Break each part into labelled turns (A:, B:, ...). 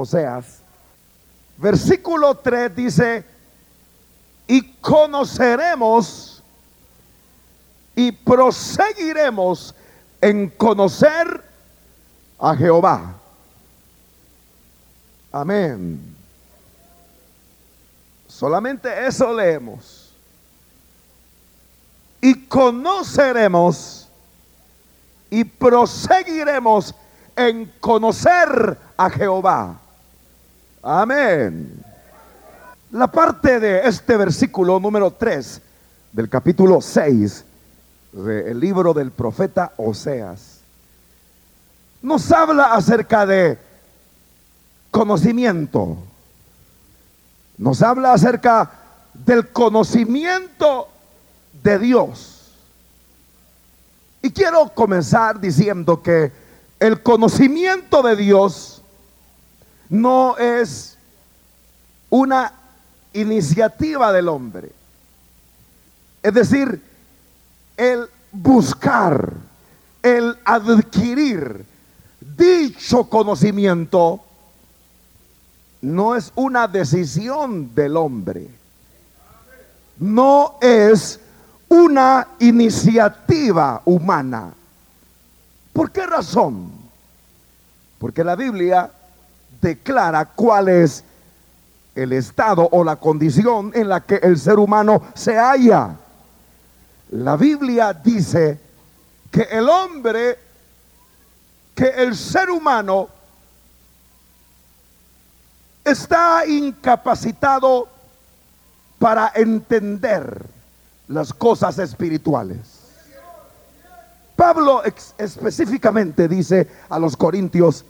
A: Oseas, versículo 3 dice, y conoceremos y proseguiremos en conocer a Jehová. Amén. Solamente eso leemos. Y conoceremos y proseguiremos en conocer a Jehová. Amén. La parte de este versículo número 3 del capítulo 6 del libro del profeta Oseas nos habla acerca de conocimiento. Nos habla acerca del conocimiento de Dios. Y quiero comenzar diciendo que el conocimiento de Dios no es una iniciativa del hombre. Es decir, el buscar, el adquirir dicho conocimiento no es una decisión del hombre. No es una iniciativa humana. ¿Por qué razón? Porque la Biblia declara cuál es el estado o la condición en la que el ser humano se halla. La Biblia dice que el hombre, que el ser humano está incapacitado para entender las cosas espirituales. Pablo específicamente dice a los corintios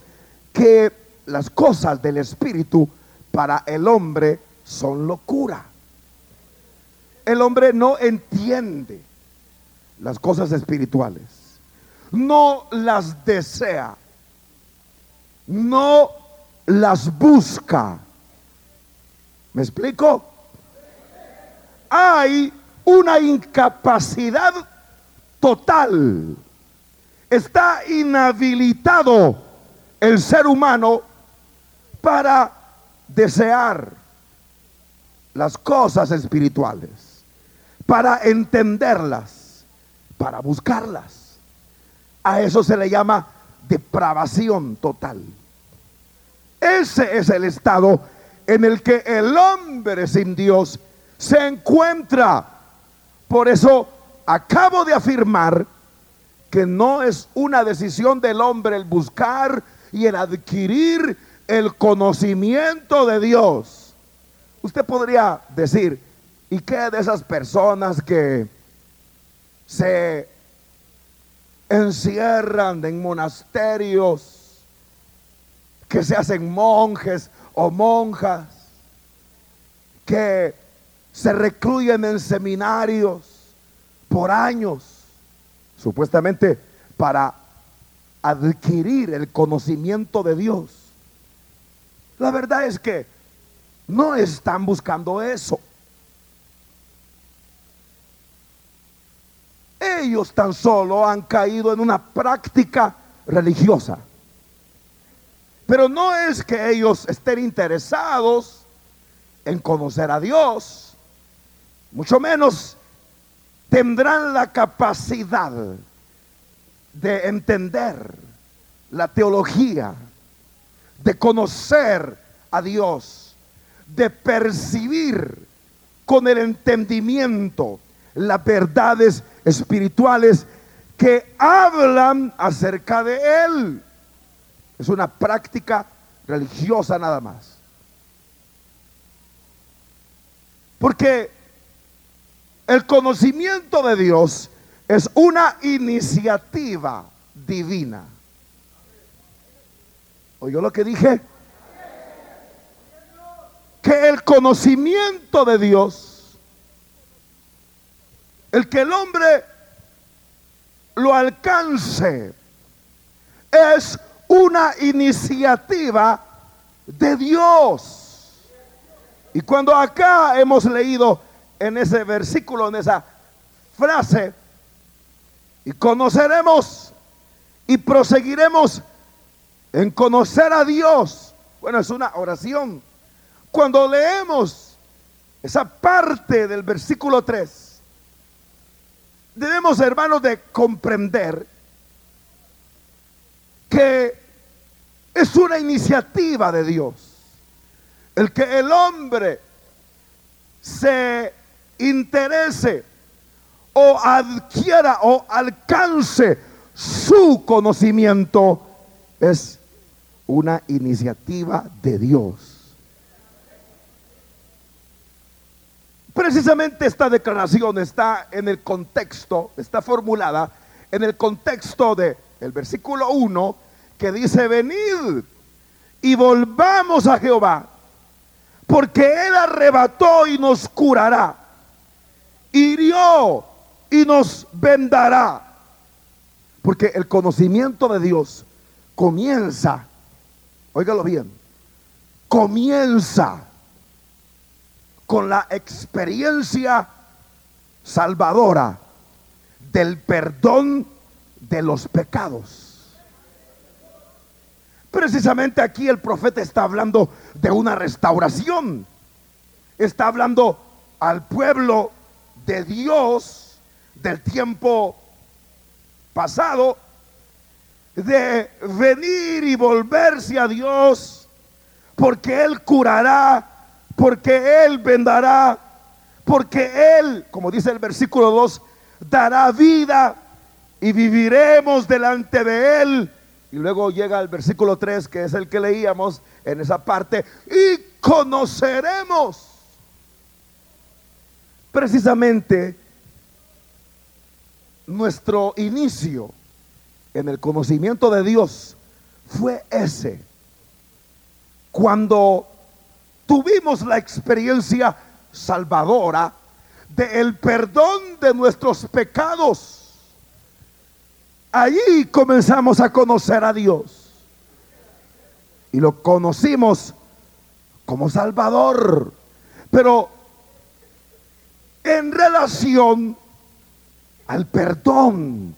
A: que las cosas del espíritu para el hombre son locura. El hombre no entiende las cosas espirituales, no las desea, no las busca. ¿Me explico? Hay una incapacidad total. Está inhabilitado el ser humano para desear las cosas espirituales, para entenderlas, para buscarlas. A eso se le llama depravación total. Ese es el estado en el que el hombre sin Dios se encuentra. Por eso acabo de afirmar que no es una decisión del hombre el buscar y el adquirir el conocimiento de Dios. Usted podría decir, ¿y qué de esas personas que se encierran en monasterios? que se hacen monjes o monjas, que se recluyen en seminarios por años, supuestamente para adquirir el conocimiento de Dios. La verdad es que no están buscando eso. Ellos tan solo han caído en una práctica religiosa. Pero no es que ellos estén interesados en conocer a Dios, mucho menos tendrán la capacidad de entender la teología, de conocer a Dios, de percibir con el entendimiento las verdades espirituales que hablan acerca de Él. Es una práctica religiosa nada más. Porque el conocimiento de Dios es una iniciativa divina. ¿Oyó lo que dije? Que el conocimiento de Dios, el que el hombre lo alcance, es una iniciativa de Dios. Y cuando acá hemos leído en ese versículo, en esa frase, y conoceremos y proseguiremos en conocer a Dios, Bueno, es una oración. Cuando leemos esa parte del versículo 3, debemos, hermanos, de comprender que es una iniciativa de Dios. El que el hombre se interese o adquiera o alcance su conocimiento es una iniciativa de Dios. Precisamente esta declaración está en el contexto, está formulada en el contexto de el versículo 1 que dice, venid y volvamos a Jehová, porque Él arrebató y nos curará, hirió y nos vendará. Porque el conocimiento de Dios comienza, óigalo bien, comienza con la experiencia salvadora del perdón de los pecados. Precisamente aquí el profeta está hablando de una restauración. Está hablando al pueblo de Dios del tiempo pasado de venir y volverse a Dios porque Él curará, porque Él vendará, porque Él, como dice el versículo 2, dará vida y viviremos delante de Él y luego llega el versículo 3, que es el que leíamos en esa parte, y conoceremos. Precisamente nuestro inicio en el conocimiento de Dios fue ese. Cuando tuvimos la experiencia salvadora del perdón de nuestros pecados Allí comenzamos a conocer a Dios. Y lo conocimos como Salvador. Pero en relación al perdón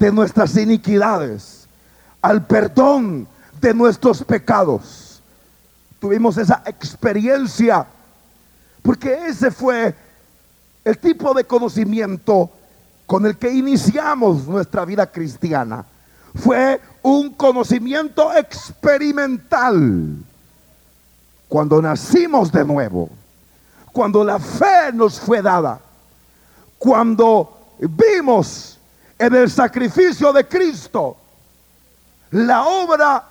A: de nuestras iniquidades, al perdón de nuestros pecados, tuvimos esa experiencia, porque ese fue el tipo de conocimiento con el que iniciamos nuestra vida cristiana fue un conocimiento experimental. Cuando nacimos de nuevo, cuando la fe nos fue dada, cuando vimos en el sacrificio de Cristo la obra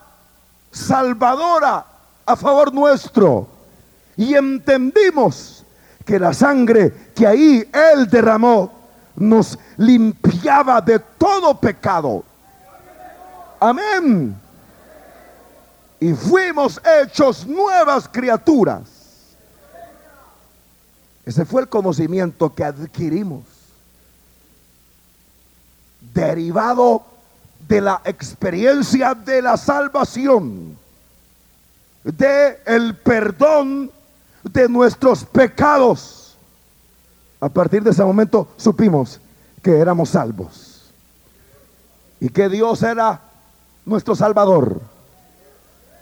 A: salvadora a favor nuestro y entendimos que la sangre que ahí Él derramó nos limpiaba de todo pecado. Amén. Y fuimos hechos nuevas criaturas. Ese fue el conocimiento que adquirimos. Derivado de la experiencia de la salvación. De el perdón de nuestros pecados a partir de ese momento supimos que éramos salvos y que Dios era nuestro Salvador.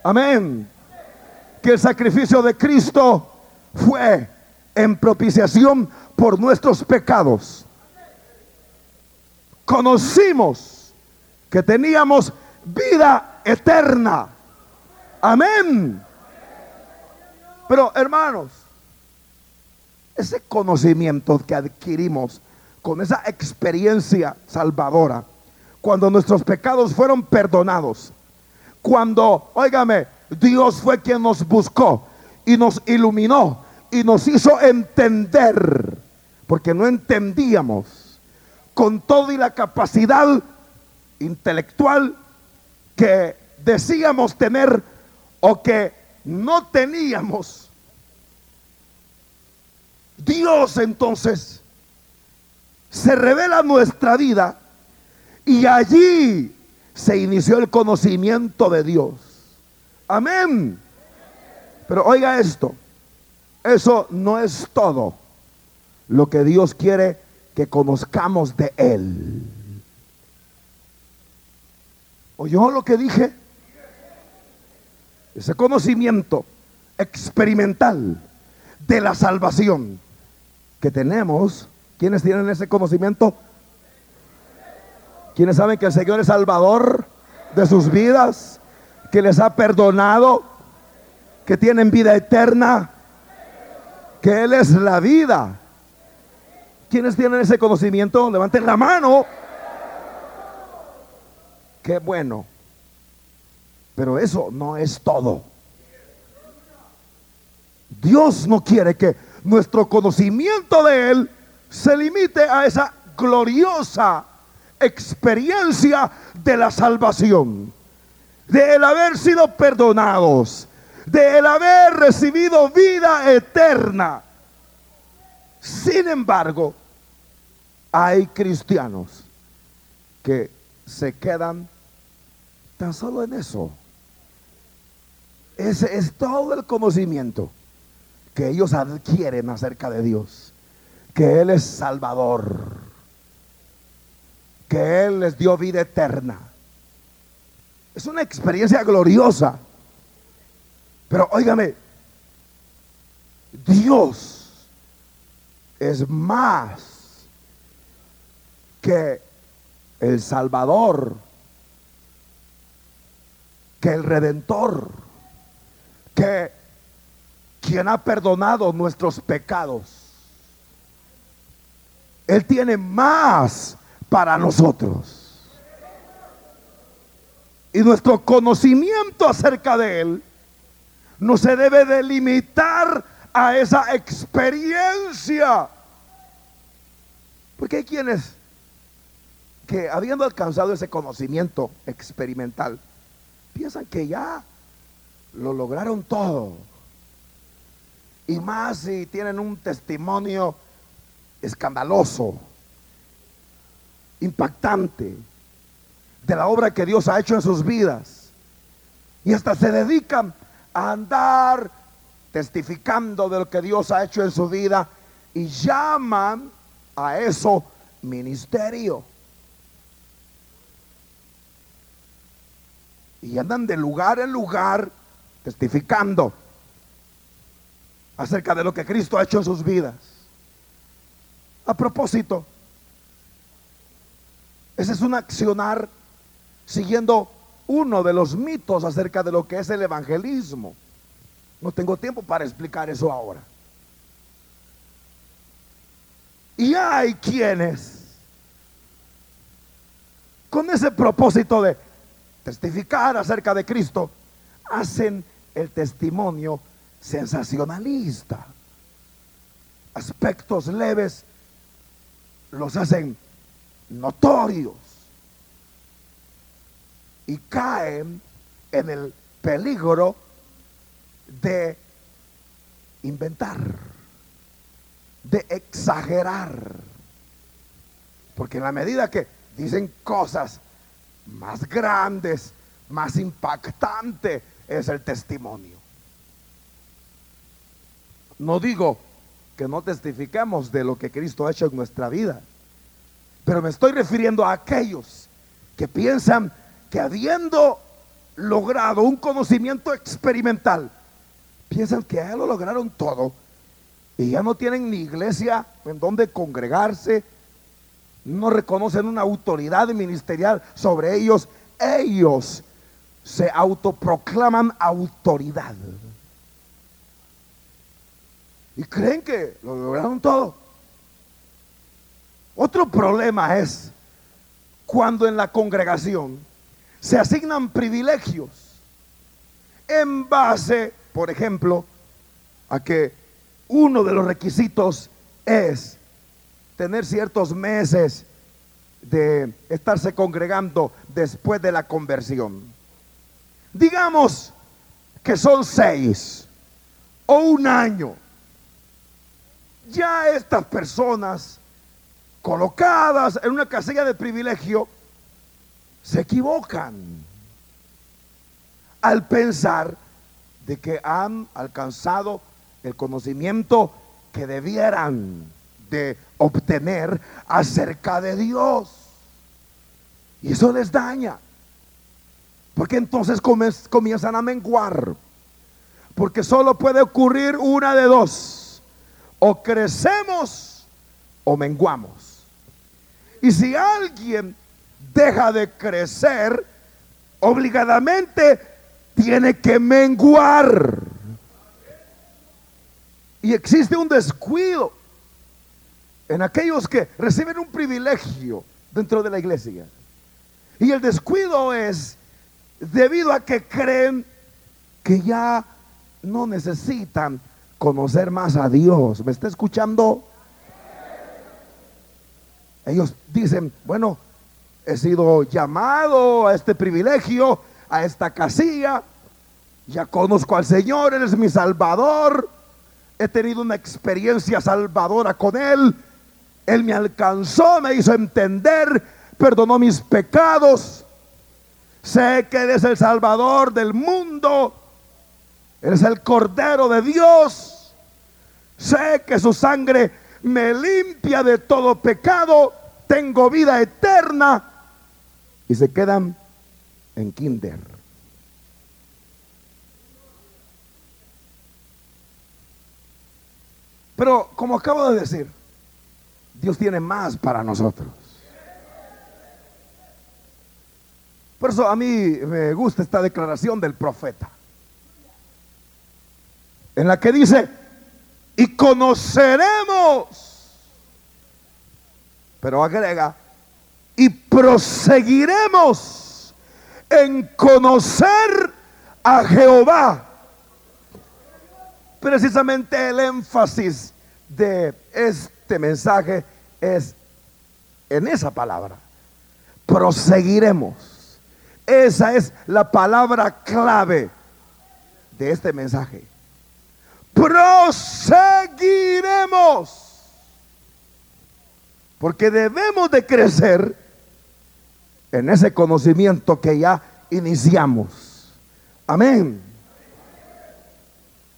A: Amén. Que el sacrificio de Cristo fue en propiciación por nuestros pecados. Conocimos que teníamos vida eterna. Amén. Pero hermanos, ese conocimiento que adquirimos con esa experiencia salvadora, cuando nuestros pecados fueron perdonados, cuando, óigame, Dios fue quien nos buscó y nos iluminó y nos hizo entender, porque no entendíamos con toda y la capacidad intelectual que decíamos tener o que no teníamos Dios entonces se revela nuestra vida y allí se inició el conocimiento de Dios. Amén. Pero oiga esto, eso no es todo lo que Dios quiere que conozcamos de Él. ¿Oyó lo que dije? ese conocimiento experimental de la salvación que tenemos, ¿quiénes tienen ese conocimiento? ¿Quiénes saben que el Señor es Salvador de sus vidas? Que les ha perdonado, que tienen vida eterna, que Él es la vida. ¿Quiénes tienen ese conocimiento? Levanten la mano. Qué bueno. Pero eso no es todo. Dios no quiere que nuestro conocimiento de Él se limite a esa gloriosa experiencia de la salvación, de el haber sido perdonados, de el haber recibido vida eterna. Sin embargo, hay cristianos que se quedan tan solo en eso. Ese es todo el conocimiento que ellos adquieren acerca de Dios, que Él es Salvador, que Él les dio vida eterna. Es una experiencia gloriosa. Pero óigame, Dios es más que el Salvador, que el Redentor, que quien ha perdonado nuestros pecados. Él tiene más para nosotros. Y nuestro conocimiento acerca de Él no se debe delimitar a esa experiencia. Porque hay quienes que habiendo alcanzado ese conocimiento experimental, piensan que ya lo lograron todo. Y más si tienen un testimonio escandaloso, impactante, de la obra que Dios ha hecho en sus vidas. Y hasta se dedican a andar testificando de lo que Dios ha hecho en su vida y llaman a eso ministerio. Y andan de lugar en lugar testificando acerca de lo que Cristo ha hecho en sus vidas. A propósito, ese es un accionar siguiendo uno de los mitos acerca de lo que es el evangelismo. No tengo tiempo para explicar eso ahora. Y hay quienes, con ese propósito de testificar acerca de Cristo, hacen el testimonio sensacionalista. Aspectos leves los hacen notorios y caen en el peligro de inventar, de exagerar. Porque en la medida que dicen cosas más grandes, más impactantes, es el testimonio. No digo que no testifiquemos de lo que Cristo ha hecho en nuestra vida, pero me estoy refiriendo a aquellos que piensan que habiendo logrado un conocimiento experimental, piensan que ya lo lograron todo y ya no tienen ni iglesia en donde congregarse, no reconocen una autoridad ministerial sobre ellos, ellos se autoproclaman autoridad. Y creen que lo lograron todo. Otro problema es cuando en la congregación se asignan privilegios en base, por ejemplo, a que uno de los requisitos es tener ciertos meses de estarse congregando después de la conversión. Digamos que son seis o un año ya estas personas colocadas en una casilla de privilegio se equivocan al pensar de que han alcanzado el conocimiento que debieran de obtener acerca de Dios. Y eso les daña. Porque entonces comienzan a menguar Porque solo puede ocurrir una de dos. O crecemos o menguamos. Y si alguien deja de crecer, obligadamente tiene que menguar. Y existe un descuido en aquellos que reciben un privilegio dentro de la iglesia. Y el descuido es debido a que creen que ya no necesitan conocer más a Dios. ¿Me está escuchando? Ellos dicen, bueno, he sido llamado a este privilegio, a esta casilla, ya conozco al Señor, Él es mi Salvador, he tenido una experiencia salvadora con Él, Él me alcanzó, me hizo entender, perdonó mis pecados, sé que Él es el Salvador del mundo, Él es el Cordero de Dios, sé que su sangre me limpia de todo pecado, tengo vida eterna, y se quedan en kinder. Pero como acabo de decir, Dios tiene más para nosotros. Por eso a mí me gusta esta declaración del profeta, en la que dice, y conoceremos, pero agrega, y proseguiremos en conocer a Jehová. Precisamente el énfasis de este mensaje es en esa palabra. Proseguiremos. Esa es la palabra clave de este mensaje. Proseguiremos. Porque debemos de crecer en ese conocimiento que ya iniciamos. Amén.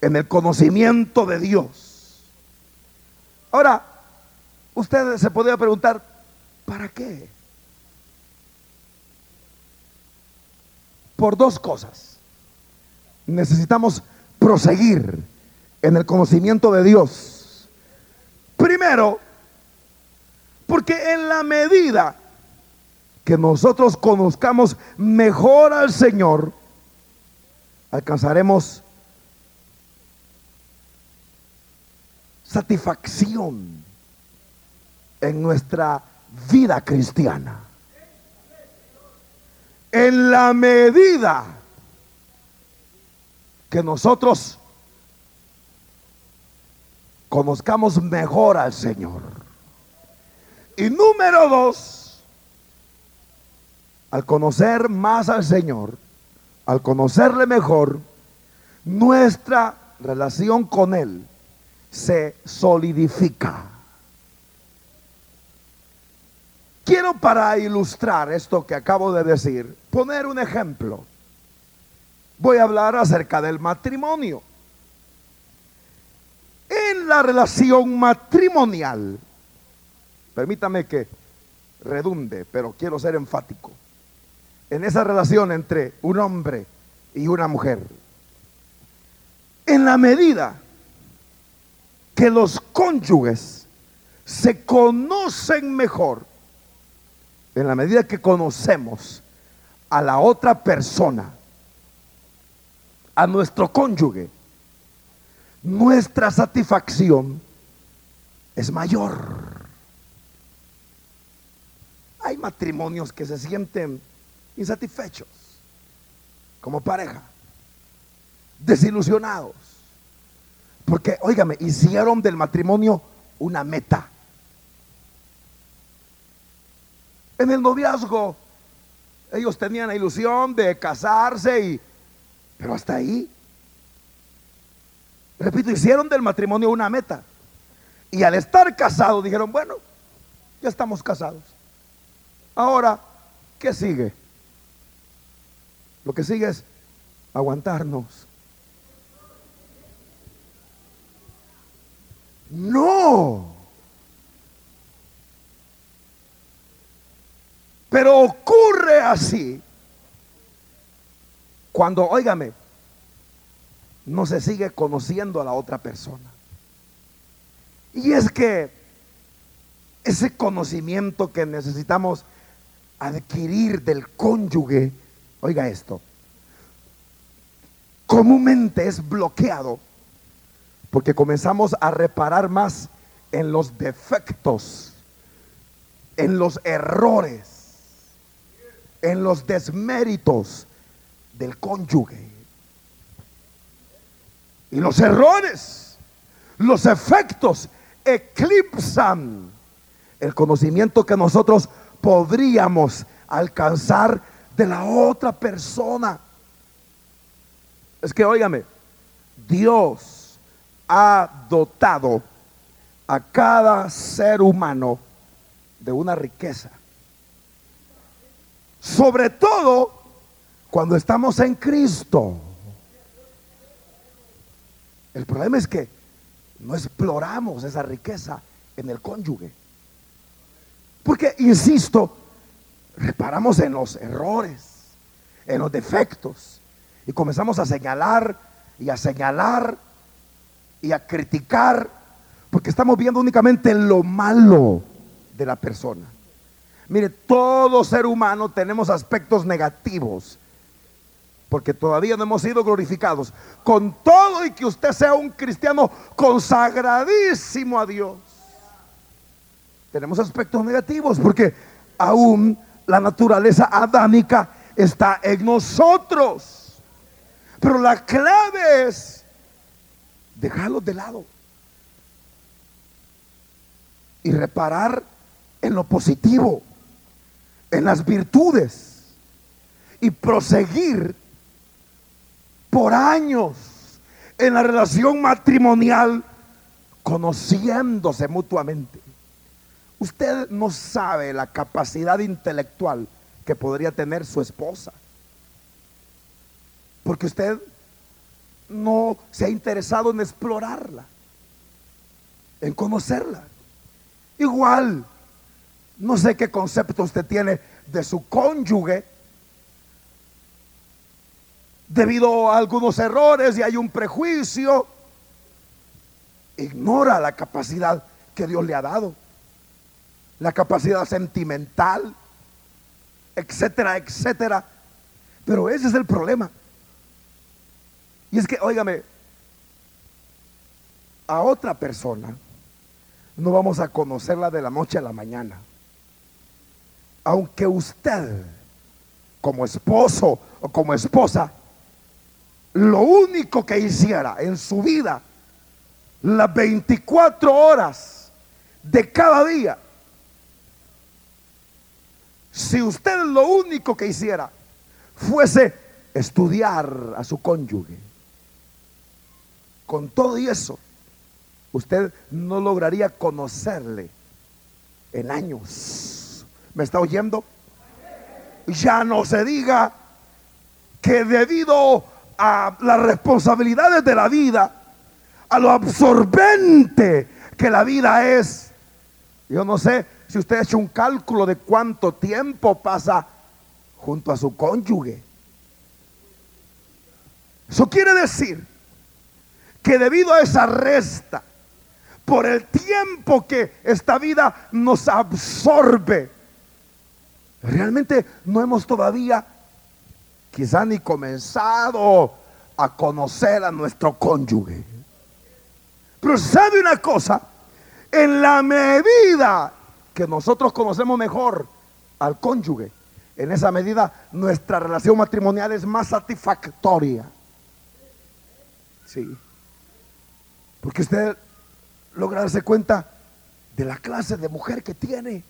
A: En el conocimiento de Dios. Ahora, usted se podría preguntar, ¿para qué? Por dos cosas. Necesitamos proseguir en el conocimiento de Dios. Primero, porque en la medida que nosotros conozcamos mejor al Señor, alcanzaremos satisfacción en nuestra vida cristiana. En la medida que nosotros conozcamos mejor al Señor. Y número dos, al conocer más al Señor, al conocerle mejor, nuestra relación con Él se solidifica. Quiero para ilustrar esto que acabo de decir, poner un ejemplo. Voy a hablar acerca del matrimonio. En la relación matrimonial, permítame que redunde, pero quiero ser enfático en esa relación entre un hombre y una mujer. En la medida que los cónyuges se conocen mejor, en la medida que conocemos a la otra persona, a nuestro cónyuge, nuestra satisfacción es mayor. Hay matrimonios que se sienten insatisfechos como pareja, desilusionados, porque, óigame, hicieron del matrimonio una meta. En el noviazgo, ellos tenían la ilusión de casarse y, pero hasta ahí. Repito, hicieron del matrimonio una meta. Y al estar casados dijeron, bueno, ya estamos casados. Ahora, ¿qué sigue? Lo que sigue es aguantarnos. No. Pero ocurre así cuando, óigame, no se sigue conociendo a la otra persona. Y es que ese conocimiento que necesitamos adquirir del cónyuge, oiga esto, comúnmente es bloqueado porque comenzamos a reparar más en los defectos, en los errores, en los desméritos del cónyuge. Y los errores, los efectos eclipsan el conocimiento que nosotros podríamos alcanzar de la otra persona. Es que, óigame, Dios ha dotado a cada ser humano de una riqueza. Sobre todo cuando estamos en Cristo. El problema es que no exploramos esa riqueza en el cónyuge. Porque, insisto, reparamos en los errores, en los defectos, y comenzamos a señalar y a señalar y a criticar, porque estamos viendo únicamente lo malo de la persona. Mire, todo ser humano tenemos aspectos negativos, porque todavía no hemos sido glorificados. Con todo y que usted sea un cristiano consagradísimo a Dios, tenemos aspectos negativos, porque aún la naturaleza adámica está en nosotros. Pero la clave es dejarlos de lado y reparar en lo positivo, en las virtudes y proseguir por años en la relación matrimonial conociéndose mutuamente. Usted no sabe la capacidad intelectual que podría tener su esposa. Porque usted no se ha interesado en explorarla, en conocerla. Igual, no sé qué concepto usted tiene de su cónyuge debido a algunos errores y hay un prejuicio. Ignora la capacidad que Dios le ha dado la capacidad sentimental, etcétera, etcétera. Pero ese es el problema. Y es que, óigame, a otra persona no vamos a conocerla de la noche a la mañana. Aunque usted, como esposo o como esposa, lo único que hiciera en su vida, las 24 horas de cada día, si usted lo único que hiciera fuese estudiar a su cónyuge, con todo y eso, usted no lograría conocerle en años. ¿Me está oyendo? Ya no se diga que debido a las responsabilidades de la vida, a lo absorbente que la vida es, yo no sé, si usted ha hecho un cálculo de cuánto tiempo pasa junto a su cónyuge. Eso quiere decir que debido a esa resta, por el tiempo que esta vida nos absorbe, realmente no hemos todavía quizá ni comenzado a conocer a nuestro cónyuge. Pero sabe una cosa, en la medida que nosotros conocemos mejor al cónyuge, en esa medida nuestra relación matrimonial es más satisfactoria. Sí. Porque usted logra darse cuenta de la clase de mujer que tiene.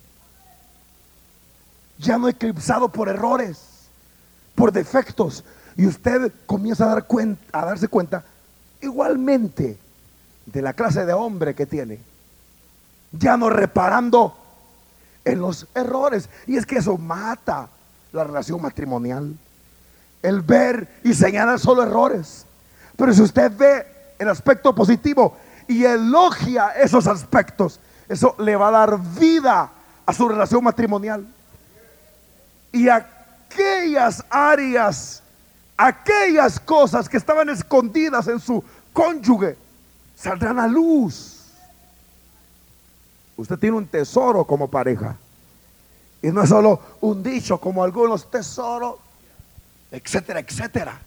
A: Ya no eclipsado por errores, por defectos. Y usted comienza a, dar cuenta, a darse cuenta igualmente de la clase de hombre que tiene. Ya no reparando en los errores. Y es que eso mata la relación matrimonial. El ver y señalar solo errores. Pero si usted ve el aspecto positivo y elogia esos aspectos, eso le va a dar vida a su relación matrimonial. Y aquellas áreas aquellas cosas que estaban escondidas en su cónyuge saldrán a luz. Usted tiene un tesoro como pareja. Y no es solo un dicho como algunos tesoros, etcétera, etcétera.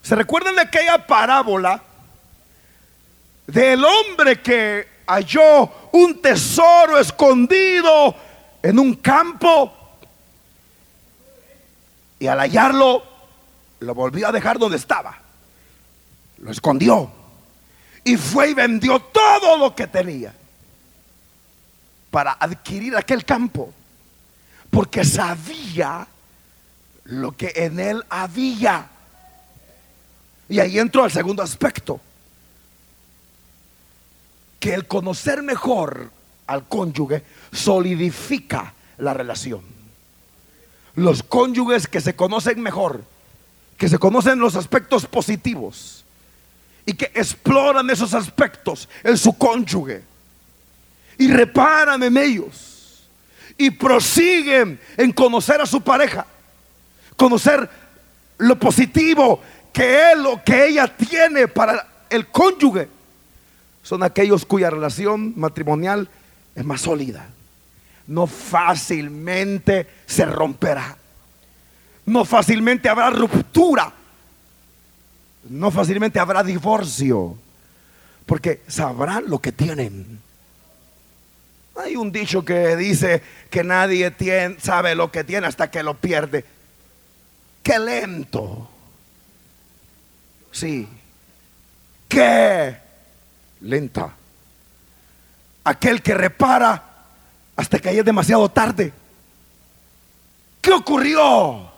A: ¿Se recuerdan de aquella parábola del hombre que halló un tesoro escondido en un campo y al hallarlo lo volvió a dejar donde estaba? Lo escondió y fue y vendió todo lo que tenía para adquirir aquel campo, porque sabía lo que en él había. Y ahí entró el segundo aspecto, que el conocer mejor al cónyuge solidifica la relación. Los cónyuges que se conocen mejor, que se conocen los aspectos positivos y que exploran esos aspectos en su cónyuge y reparan en ellos y prosiguen en conocer a su pareja, conocer lo positivo que él o que ella tiene para el cónyuge son aquellos cuya relación matrimonial es más sólida. No fácilmente se romperá. No fácilmente habrá ruptura. No fácilmente habrá divorcio. Porque sabrán lo que tienen. Hay un dicho que dice que nadie sabe lo que tiene hasta que lo pierde. Qué lento. Sí. Qué lenta. Aquel que repara hasta que es demasiado tarde. ¿Qué ocurrió?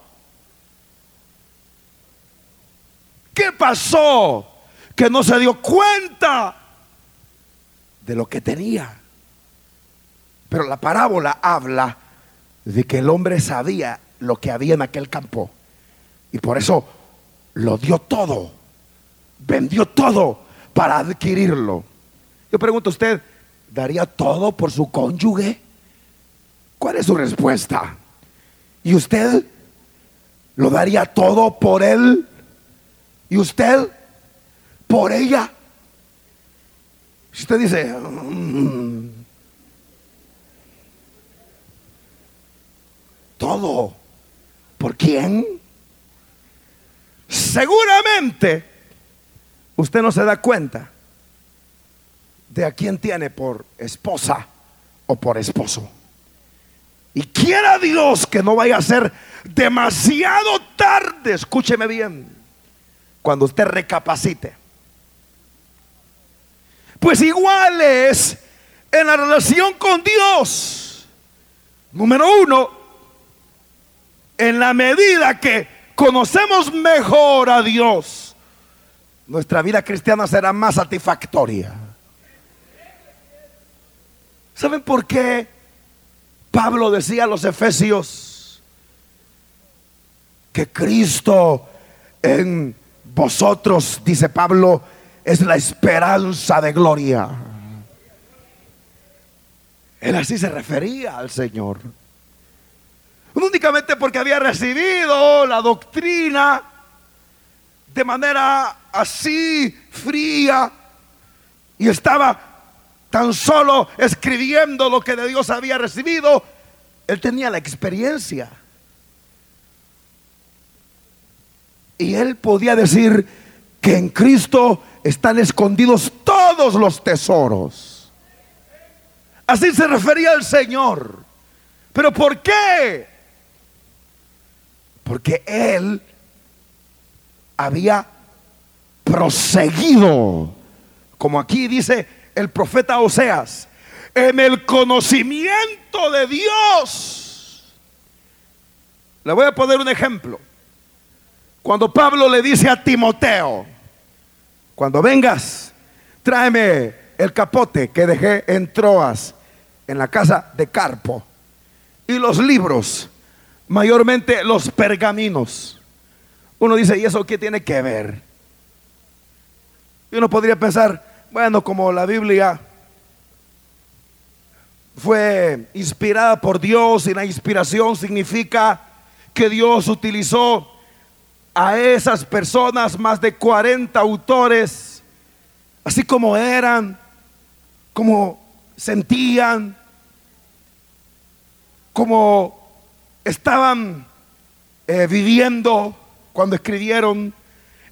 A: ¿Qué pasó? Que no se dio cuenta de lo que tenía. Pero la parábola habla de que el hombre sabía lo que había en aquel campo. Y por eso lo dio todo. Vendió todo para adquirirlo. Yo pregunto a usted, ¿daría todo por su cónyuge? ¿Cuál es su respuesta? ¿Y usted lo daría todo por él? ¿Y usted por ella? Si usted dice, mm, todo. ¿Por quién? Seguramente usted no se da cuenta de a quién tiene por esposa o por esposo. Y quiera Dios que no vaya a ser demasiado tarde, escúcheme bien, cuando usted recapacite. Pues igual es en la relación con Dios. Número uno, en la medida que conocemos mejor a Dios, nuestra vida cristiana será más satisfactoria. ¿Saben por qué Pablo decía a los efesios que Cristo en vosotros, dice Pablo, es la esperanza de gloria? Él así se refería al Señor únicamente porque había recibido la doctrina de manera así fría y estaba tan solo escribiendo lo que de Dios había recibido, él tenía la experiencia. Y él podía decir que en Cristo están escondidos todos los tesoros. Así se refería el Señor. Pero ¿por qué? Porque él había proseguido, como aquí dice el profeta Oseas, en el conocimiento de Dios. Le voy a poner un ejemplo. Cuando Pablo le dice a Timoteo, cuando vengas, tráeme el capote que dejé en Troas, en la casa de Carpo, y los libros mayormente los pergaminos. Uno dice, ¿y eso qué tiene que ver? Y uno podría pensar, bueno, como la Biblia fue inspirada por Dios y la inspiración significa que Dios utilizó a esas personas, más de 40 autores, así como eran, como sentían, como estaban eh, viviendo cuando escribieron,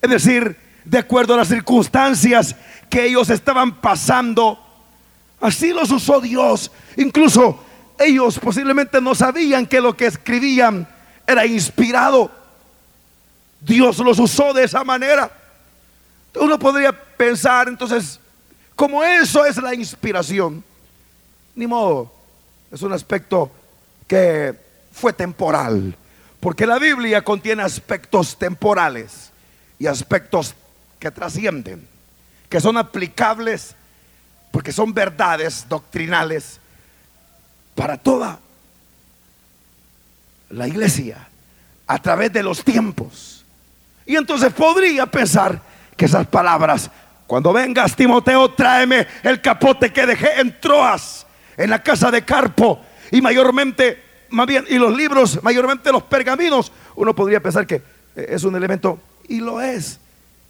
A: es decir, de acuerdo a las circunstancias que ellos estaban pasando. Así los usó Dios. Incluso ellos posiblemente no sabían que lo que escribían era inspirado. Dios los usó de esa manera. Uno podría pensar entonces, como eso es la inspiración, ni modo, es un aspecto que fue temporal, porque la Biblia contiene aspectos temporales y aspectos que trascienden, que son aplicables, porque son verdades doctrinales para toda la iglesia a través de los tiempos. Y entonces podría pensar que esas palabras, cuando vengas Timoteo, tráeme el capote que dejé en Troas, en la casa de Carpo, y mayormente, más bien, y los libros, mayormente los pergaminos, uno podría pensar que eh, es un elemento, y lo es,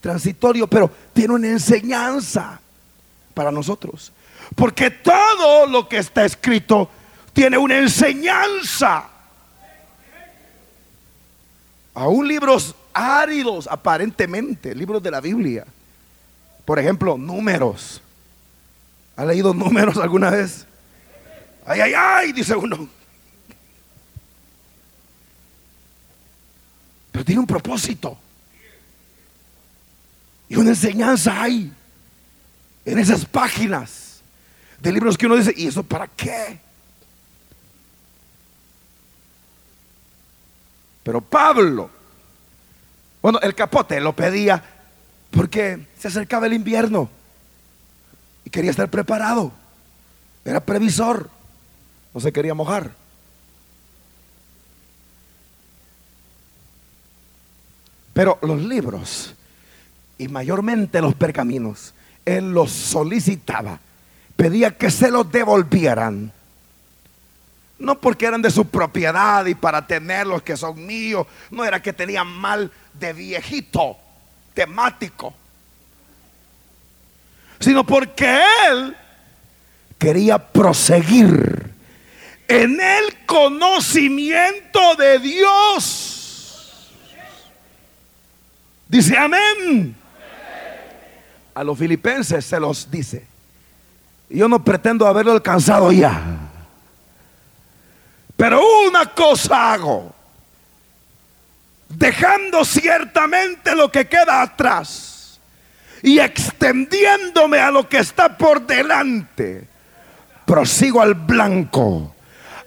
A: transitorio, pero tiene una enseñanza para nosotros. Porque todo lo que está escrito tiene una enseñanza. Aún libros áridos, aparentemente, libros de la Biblia. Por ejemplo, números. ¿Ha leído números alguna vez? Ay, ay, ay, dice uno. Pero tiene un propósito. Y una enseñanza hay en esas páginas de libros que uno dice, ¿y eso para qué? Pero Pablo, bueno, el capote lo pedía porque se acercaba el invierno y quería estar preparado. Era previsor, no se quería mojar. Pero los libros, y mayormente los pergaminos, él los solicitaba, pedía que se los devolvieran no porque eran de su propiedad y para tenerlos que son míos. No era que tenían mal de viejito, temático. Sino porque él quería proseguir en el conocimiento de Dios. Dice amén. A los filipenses se los dice. Yo no pretendo haberlo alcanzado ya. Pero una cosa hago, dejando ciertamente lo que queda atrás y extendiéndome a lo que está por delante, prosigo al blanco,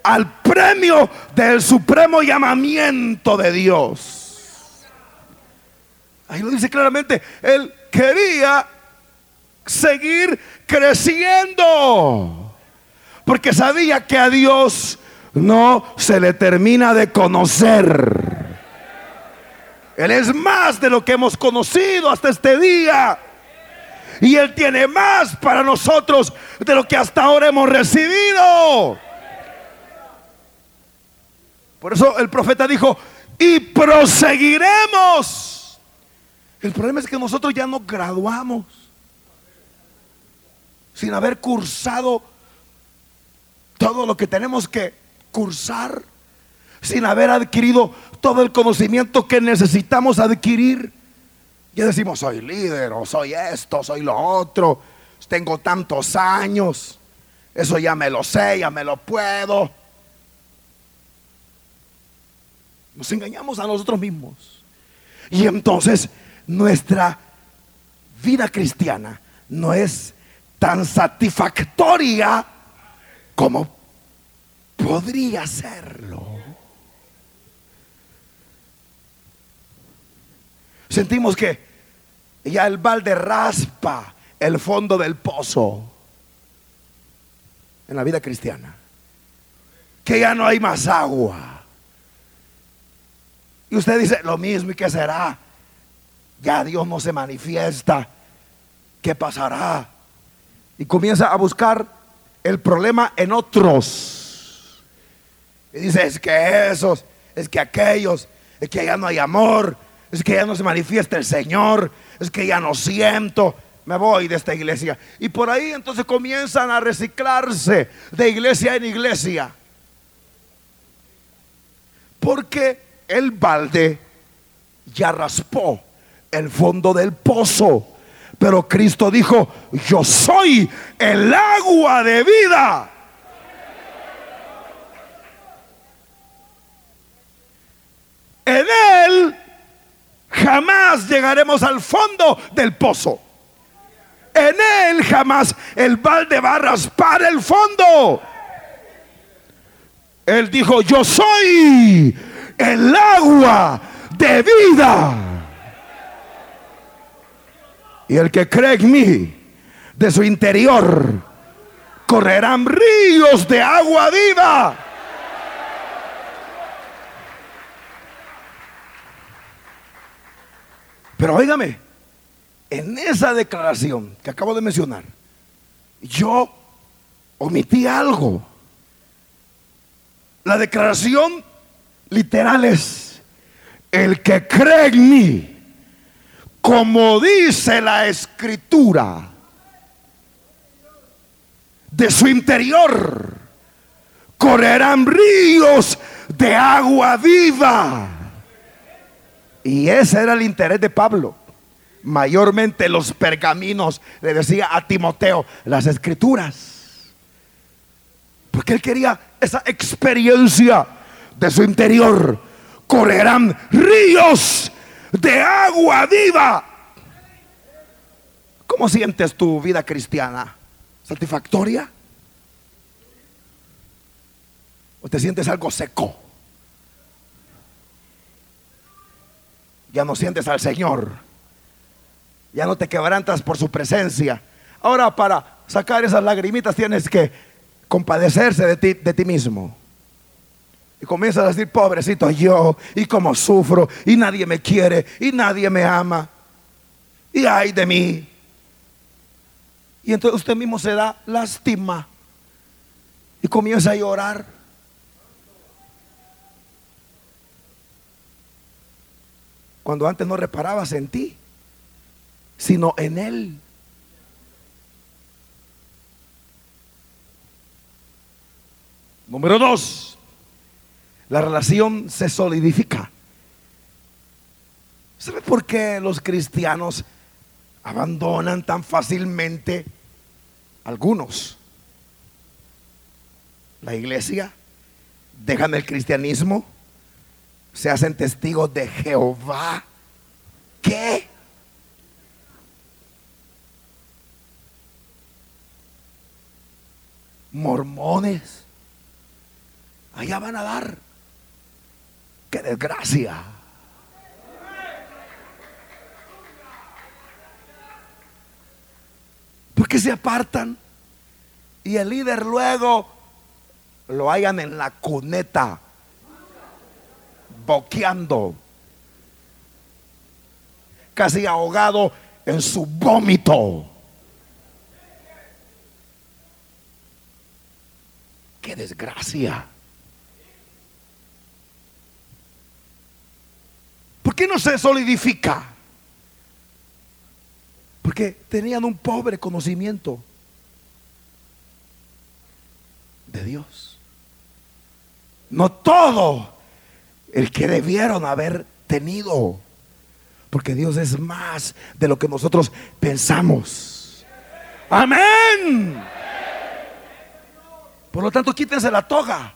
A: al premio del supremo llamamiento de Dios. Ahí lo dice claramente, él quería seguir creciendo, porque sabía que a Dios no se le termina de conocer. Él es más de lo que hemos conocido hasta este día. Y Él tiene más para nosotros de lo que hasta ahora hemos recibido. Por eso el profeta dijo, y proseguiremos. El problema es que nosotros ya nos graduamos sin haber cursado todo lo que tenemos que cursar sin haber adquirido todo el conocimiento que necesitamos adquirir. Ya decimos, soy líder, o soy esto, soy lo otro, tengo tantos años, eso ya me lo sé, ya me lo puedo. Nos engañamos a nosotros mismos. Y entonces nuestra vida cristiana no es tan satisfactoria como podría serlo. Sentimos que ya el balde raspa el fondo del pozo en la vida cristiana. Que ya no hay más agua. Y usted dice lo mismo y qué será. Ya Dios no se manifiesta. ¿Qué pasará? Y comienza a buscar el problema en otros. Y dice, es que esos, es que aquellos, es que allá no hay amor, es que ya no se manifiesta el Señor, es que ya no siento, me voy de esta iglesia. Y por ahí entonces comienzan a reciclarse de iglesia en iglesia. Porque el balde ya raspó el fondo del pozo. Pero Cristo dijo, yo soy el agua de vida. En Él jamás llegaremos al fondo del pozo. En Él jamás el balde va a raspar el fondo. Él dijo, yo soy el agua de vida. Y el que cree en mí, de su interior, correrán ríos de agua viva. Pero óigame, en esa declaración que acabo de mencionar, yo omití algo. La declaración literal es, el que cree en mí, como dice la escritura, de su interior correrán ríos de agua viva. Y ese era el interés de Pablo. Mayormente los pergaminos, le decía a Timoteo, las escrituras. Porque él quería esa experiencia de su interior. Correrán ríos de agua viva. ¿Cómo sientes tu vida cristiana? ¿Satisfactoria? ¿O te sientes algo seco? Ya no sientes al Señor. Ya no te quebrantas por su presencia. Ahora para sacar esas lagrimitas tienes que compadecerse de ti, de ti mismo. Y comienzas a decir, pobrecito yo, y cómo sufro, y nadie me quiere, y nadie me ama, y ay de mí. Y entonces usted mismo se da lástima y comienza a llorar. Cuando antes no reparabas en ti, sino en Él. Número dos, la relación se solidifica. ¿Sabe por qué los cristianos abandonan tan fácilmente algunos la iglesia? Dejan el cristianismo, se hacen testigos de Jehová. ¿Qué? Mormones. Allá van a dar. ¡Qué desgracia! Porque se apartan y el líder luego lo hayan en la cuneta, boqueando, casi ahogado en su vómito. ¡Qué desgracia! Qué no se solidifica? Porque tenían un pobre conocimiento de Dios. No todo el que debieron haber tenido. Porque Dios es más de lo que nosotros pensamos. Amén. Por lo tanto, quítense la toga.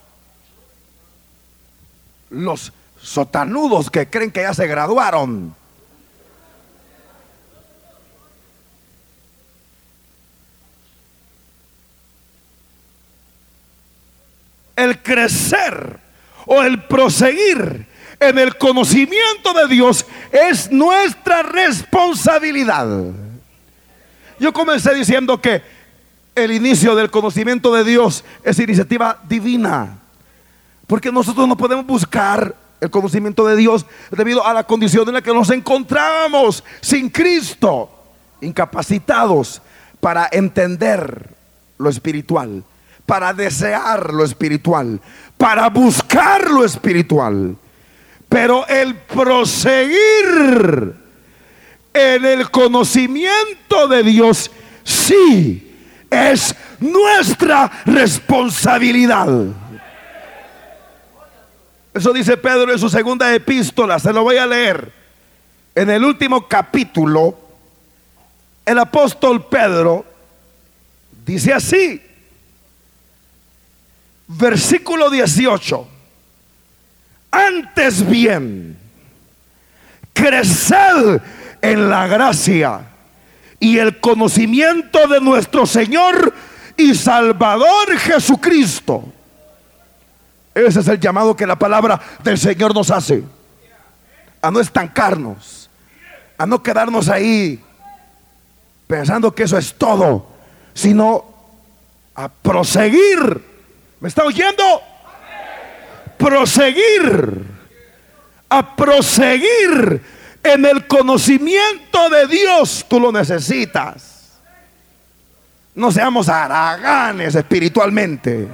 A: Los sotanudos que creen que ya se graduaron. El crecer o el proseguir en el conocimiento de Dios es nuestra responsabilidad. Yo comencé diciendo que el inicio del conocimiento de Dios es iniciativa divina. Porque nosotros no podemos buscar el conocimiento de Dios debido a la condición en la que nos encontrábamos sin Cristo, incapacitados para entender lo espiritual, para desear lo espiritual, para buscar lo espiritual. Pero el proseguir en el conocimiento de Dios sí es nuestra responsabilidad. Eso dice Pedro en su segunda epístola, se lo voy a leer. En el último capítulo, el apóstol Pedro dice así, versículo 18, antes bien, creced en la gracia y el conocimiento de nuestro Señor y Salvador Jesucristo. Ese es el llamado que la palabra del Señor nos hace. A no estancarnos, a no quedarnos ahí pensando que eso es todo, sino a proseguir. ¿Me está oyendo? Proseguir. A proseguir en el conocimiento de Dios. Tú lo necesitas. No seamos haraganes espiritualmente.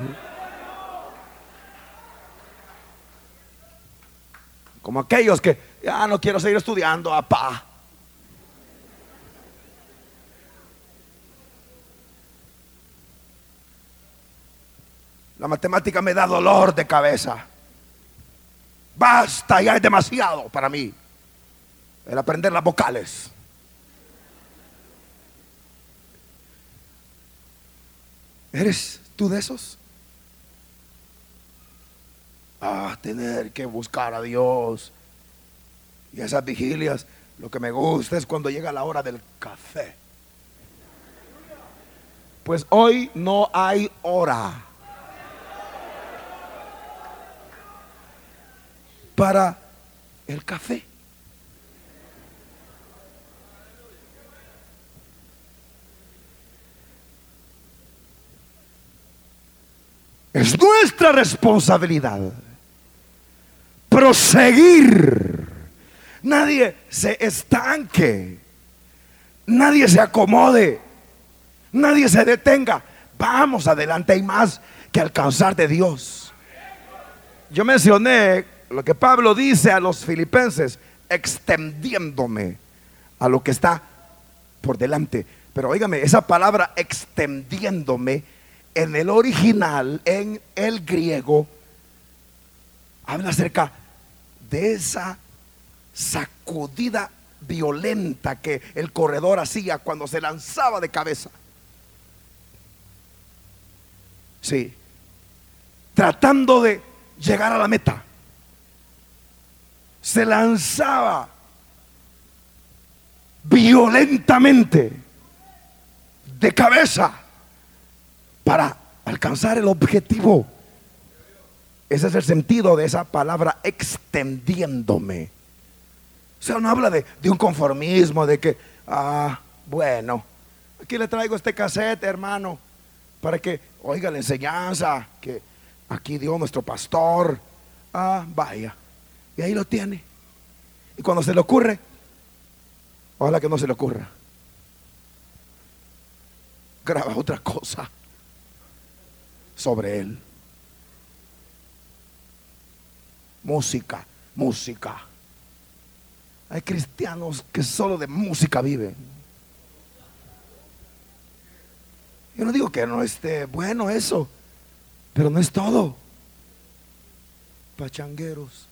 A: Como aquellos que ya no quiero seguir estudiando, apá. La matemática me da dolor de cabeza. Basta, ya es demasiado para mí. El aprender las vocales. ¿Eres tú de esos? Ah, tener que buscar a Dios. Y esas vigilias, lo que me gusta es cuando llega la hora del café. Pues hoy no hay hora para el café. Es nuestra responsabilidad proseguir. Nadie se estanque. Nadie se acomode. Nadie se detenga. Vamos adelante. Hay más que alcanzar de Dios. Yo mencioné lo que Pablo dice a los filipenses, extendiéndome a lo que está por delante. Pero oígame, esa palabra extendiéndome en el original, en el griego, habla acerca de esa sacudida violenta que el corredor hacía cuando se lanzaba de cabeza. Sí, tratando de llegar a la meta. Se lanzaba violentamente de cabeza para alcanzar el objetivo. Ese es el sentido de esa palabra extendiéndome. O sea, no habla de, un conformismo, de que, ah, bueno, aquí le traigo este cassette, hermano, para que oiga la enseñanza que aquí dio nuestro pastor. Ah, vaya. Y ahí lo tiene. Y cuando se le ocurre, ojalá que no se le ocurra. Graba otra cosa sobre él. Música, música. Hay cristianos que solo de música viven. Yo no digo que no esté bueno eso, pero no es todo. Pachangueros.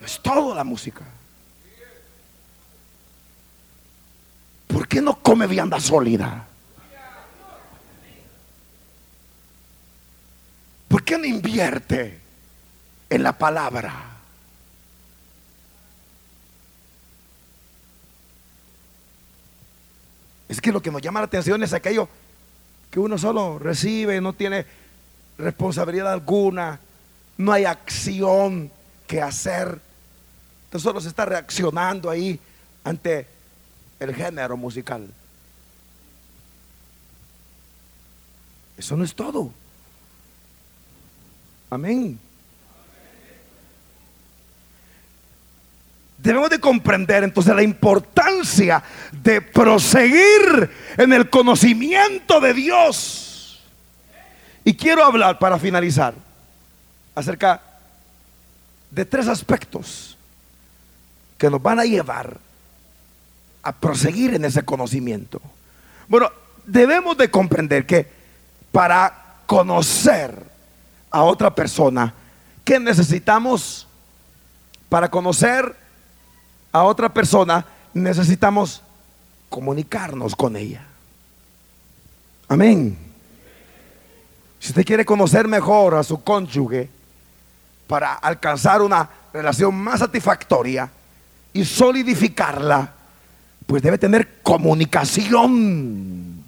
A: No es todo la música. ¿Por qué no come vianda sólida? ¿Por qué no invierte en la palabra? Es que lo que nos llama la atención es aquello que uno solo recibe, no tiene responsabilidad alguna, no hay acción que hacer. Entonces solo se está reaccionando ahí ante el género musical. Eso no es todo. Amén. Debemos de comprender entonces la importancia de proseguir en el conocimiento de Dios Y quiero hablar para finalizar acerca de tres aspectos que nos van a llevar a proseguir en ese conocimiento. Bueno, debemos de comprender que para conocer a otra persona, ¿qué necesitamos? Para conocer a otra persona, necesitamos comunicarnos con ella. Amén. Si usted quiere conocer mejor a su cónyuge para alcanzar una relación más satisfactoria y solidificarla, pues debe tener comunicación.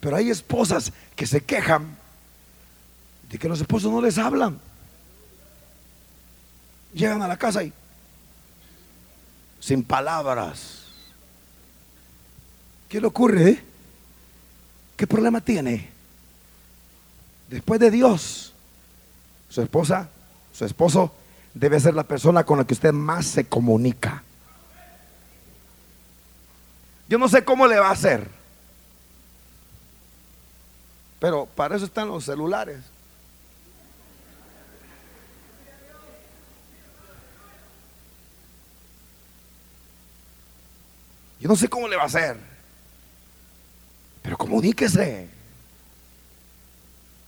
A: Pero hay esposas que se quejan de que los esposos no les hablan. Llegan a la casa y sin palabras. ¿Qué le ocurre? Eh? ¿Qué problema tiene? Después de Dios, su esposa, su esposo debe ser la persona con la que usted más se comunica. Yo no sé cómo le va a hacer, pero para eso están los celulares. Yo no sé cómo le va a hacer, pero comuníquese.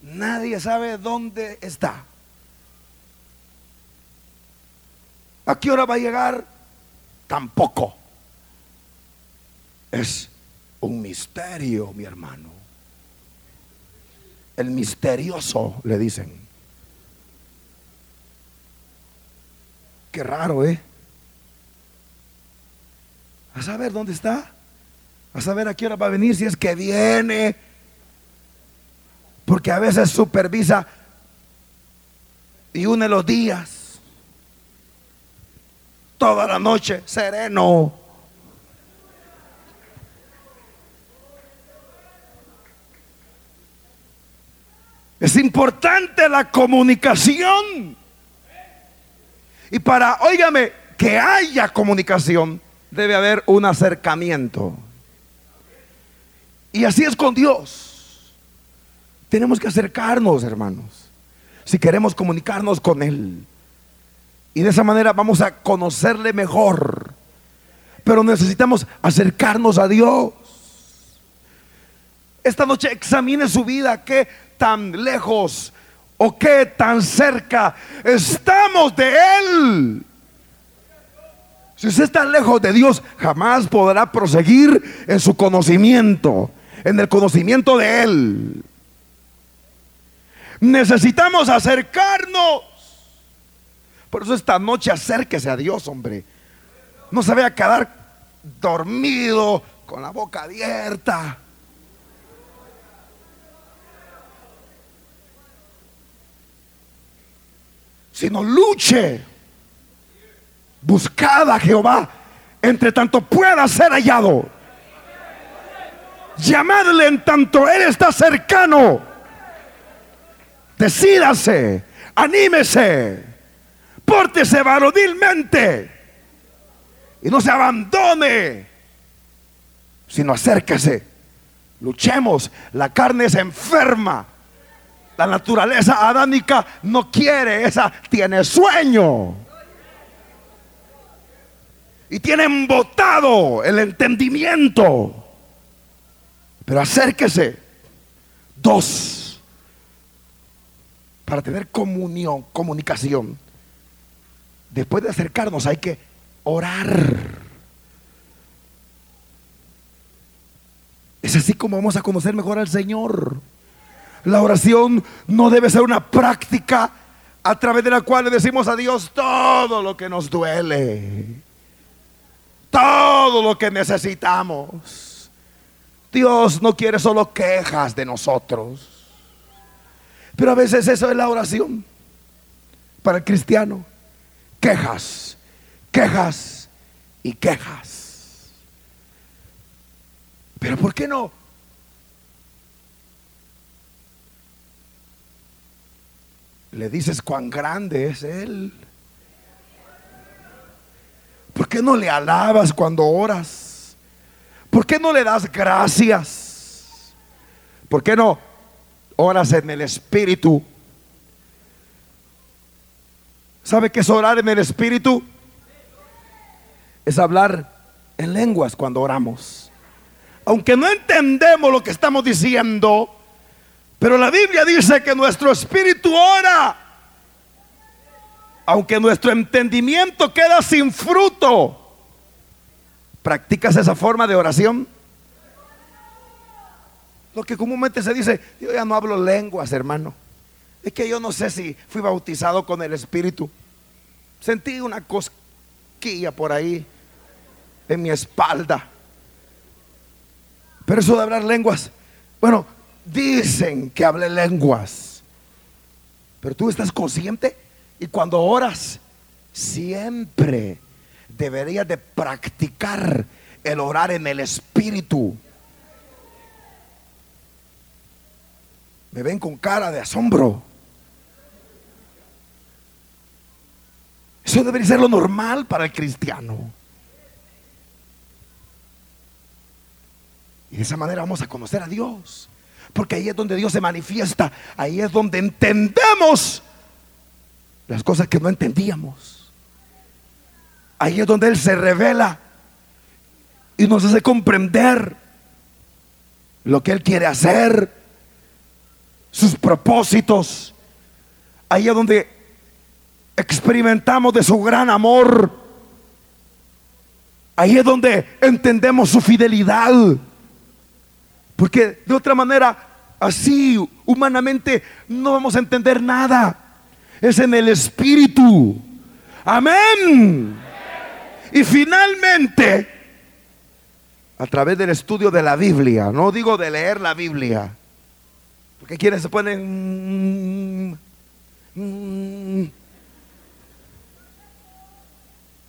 A: Nadie sabe dónde está. ¿A qué hora va a llegar? Tampoco. Es un misterio, mi hermano. El misterioso, le dicen. Qué raro, ¿eh? A saber dónde está. A saber a qué hora va a venir, si es que viene porque a veces supervisa y une los días. Toda la noche, sereno. Es importante la comunicación. Y para, óigame, que haya comunicación, debe haber un acercamiento. Y así es con Dios. Tenemos que acercarnos, hermanos, si queremos comunicarnos con Él. Y de esa manera vamos a conocerle mejor. Pero necesitamos acercarnos a Dios. Esta noche examine su vida, qué tan lejos o qué tan cerca estamos de Él. Si usted está lejos de Dios, jamás podrá proseguir en su conocimiento, en el conocimiento de Él. Necesitamos acercarnos. Por eso esta noche acérquese a Dios, hombre. No se vaya a quedar dormido con la boca abierta. Sino luche. Buscad a Jehová entre tanto pueda ser hallado. Llamadle en tanto Él está cercano. Decídase, anímese, pórtese varonilmente y no se abandone, sino acérquese. Luchemos, la carne se enferma. La naturaleza adánica no quiere, esa tiene sueño. Y tiene embotado el entendimiento. Pero acérquese. Dos para tener comunión, comunicación, después de acercarnos hay que orar. Es así como vamos a conocer mejor al Señor. La oración no debe ser una práctica a través de la cual le decimos a Dios todo lo que nos duele, todo lo que necesitamos. Dios no quiere solo quejas de nosotros. Pero a veces eso es la oración para el cristiano. Quejas, quejas y quejas. Pero ¿por qué no? Le dices cuán grande es Él. ¿Por qué no le alabas cuando oras? ¿Por qué no le das gracias? ¿Por qué no oras en el Espíritu. ¿Sabe qué es orar en el Espíritu? Es hablar en lenguas cuando oramos. Aunque no entendemos lo que estamos diciendo, pero la Biblia dice que nuestro espíritu ora. Aunque nuestro entendimiento queda sin fruto. ¿Practicas esa forma de oración? Lo que comúnmente se dice, yo ya no hablo lenguas, hermano. Es que yo no sé si fui bautizado con el Espíritu. Sentí una cosquilla por ahí en mi espalda. Pero eso de hablar lenguas, bueno, dicen que hable lenguas. Pero tú estás consciente y cuando oras, siempre deberías de practicar el orar en el Espíritu. Me ven con cara de asombro. Eso debería ser lo normal para el cristiano. Y de esa manera vamos a conocer a Dios. Porque ahí es donde Dios se manifiesta. Ahí es donde entendemos las cosas que no entendíamos. Ahí es donde Él se revela y nos hace comprender lo que Él quiere hacer, sus propósitos. Ahí es donde experimentamos de su gran amor. Ahí es donde entendemos su fidelidad. Porque de otra manera, así humanamente no vamos a entender nada. Es en el Espíritu. Amén. Y finalmente, a través del estudio de la Biblia, no digo de leer la Biblia, porque quienes se ponen...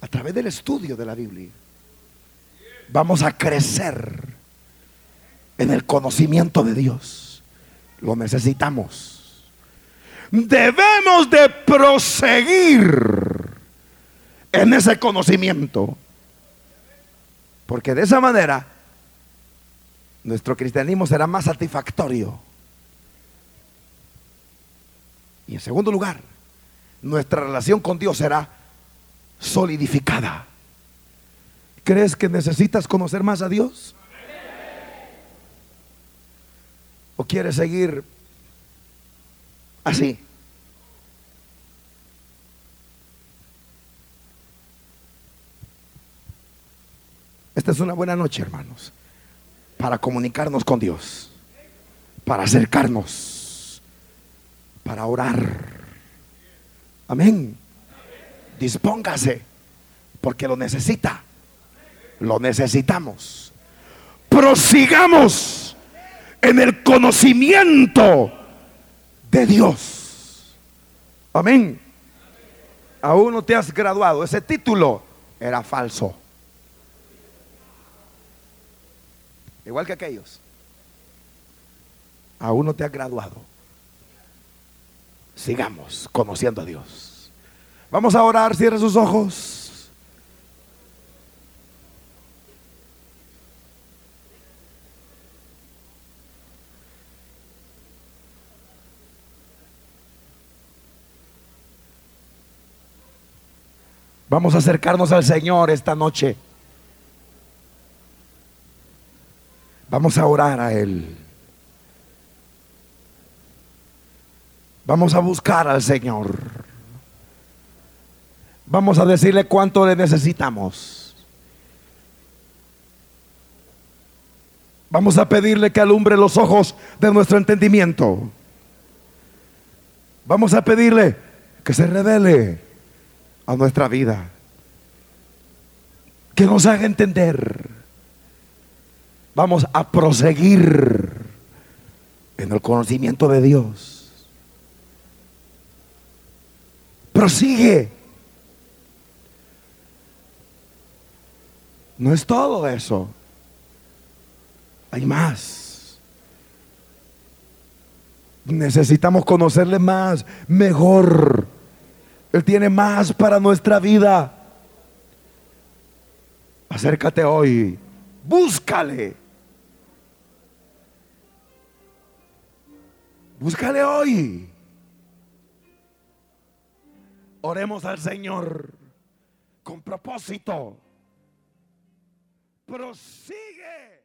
A: a través del estudio de la Biblia, vamos a crecer en el conocimiento de Dios. Lo necesitamos. Debemos de proseguir en ese conocimiento. Porque de esa manera nuestro cristianismo será más satisfactorio. Y en segundo lugar, nuestra relación con Dios será solidificada. ¿Crees que necesitas conocer más a Dios? ¿O quiere seguir así? Esta es una buena noche, hermanos, para comunicarnos con Dios, para acercarnos, para orar. Amén. Dispóngase, porque lo necesita. Lo necesitamos. Prosigamos en el conocimiento de Dios. Amén. Aún no te has graduado. Ese título era falso. Igual que aquellos. Aún no te has graduado. Sigamos conociendo a Dios. Vamos a orar, cierre sus ojos. Vamos a acercarnos al Señor esta noche. Vamos a orar a Él. Vamos a buscar al Señor. Vamos a decirle cuánto le necesitamos. Vamos a pedirle que alumbre los ojos de nuestro entendimiento. Vamos a pedirle que se revele a nuestra vida. Que nos haga entender. Vamos a proseguir en el conocimiento de Dios. Prosigue. No es todo eso. Hay más. Necesitamos conocerle más, mejor él tiene más para nuestra vida. Acércate hoy, búscale. Búscale hoy. Oremos al Señor con propósito. Prosigue.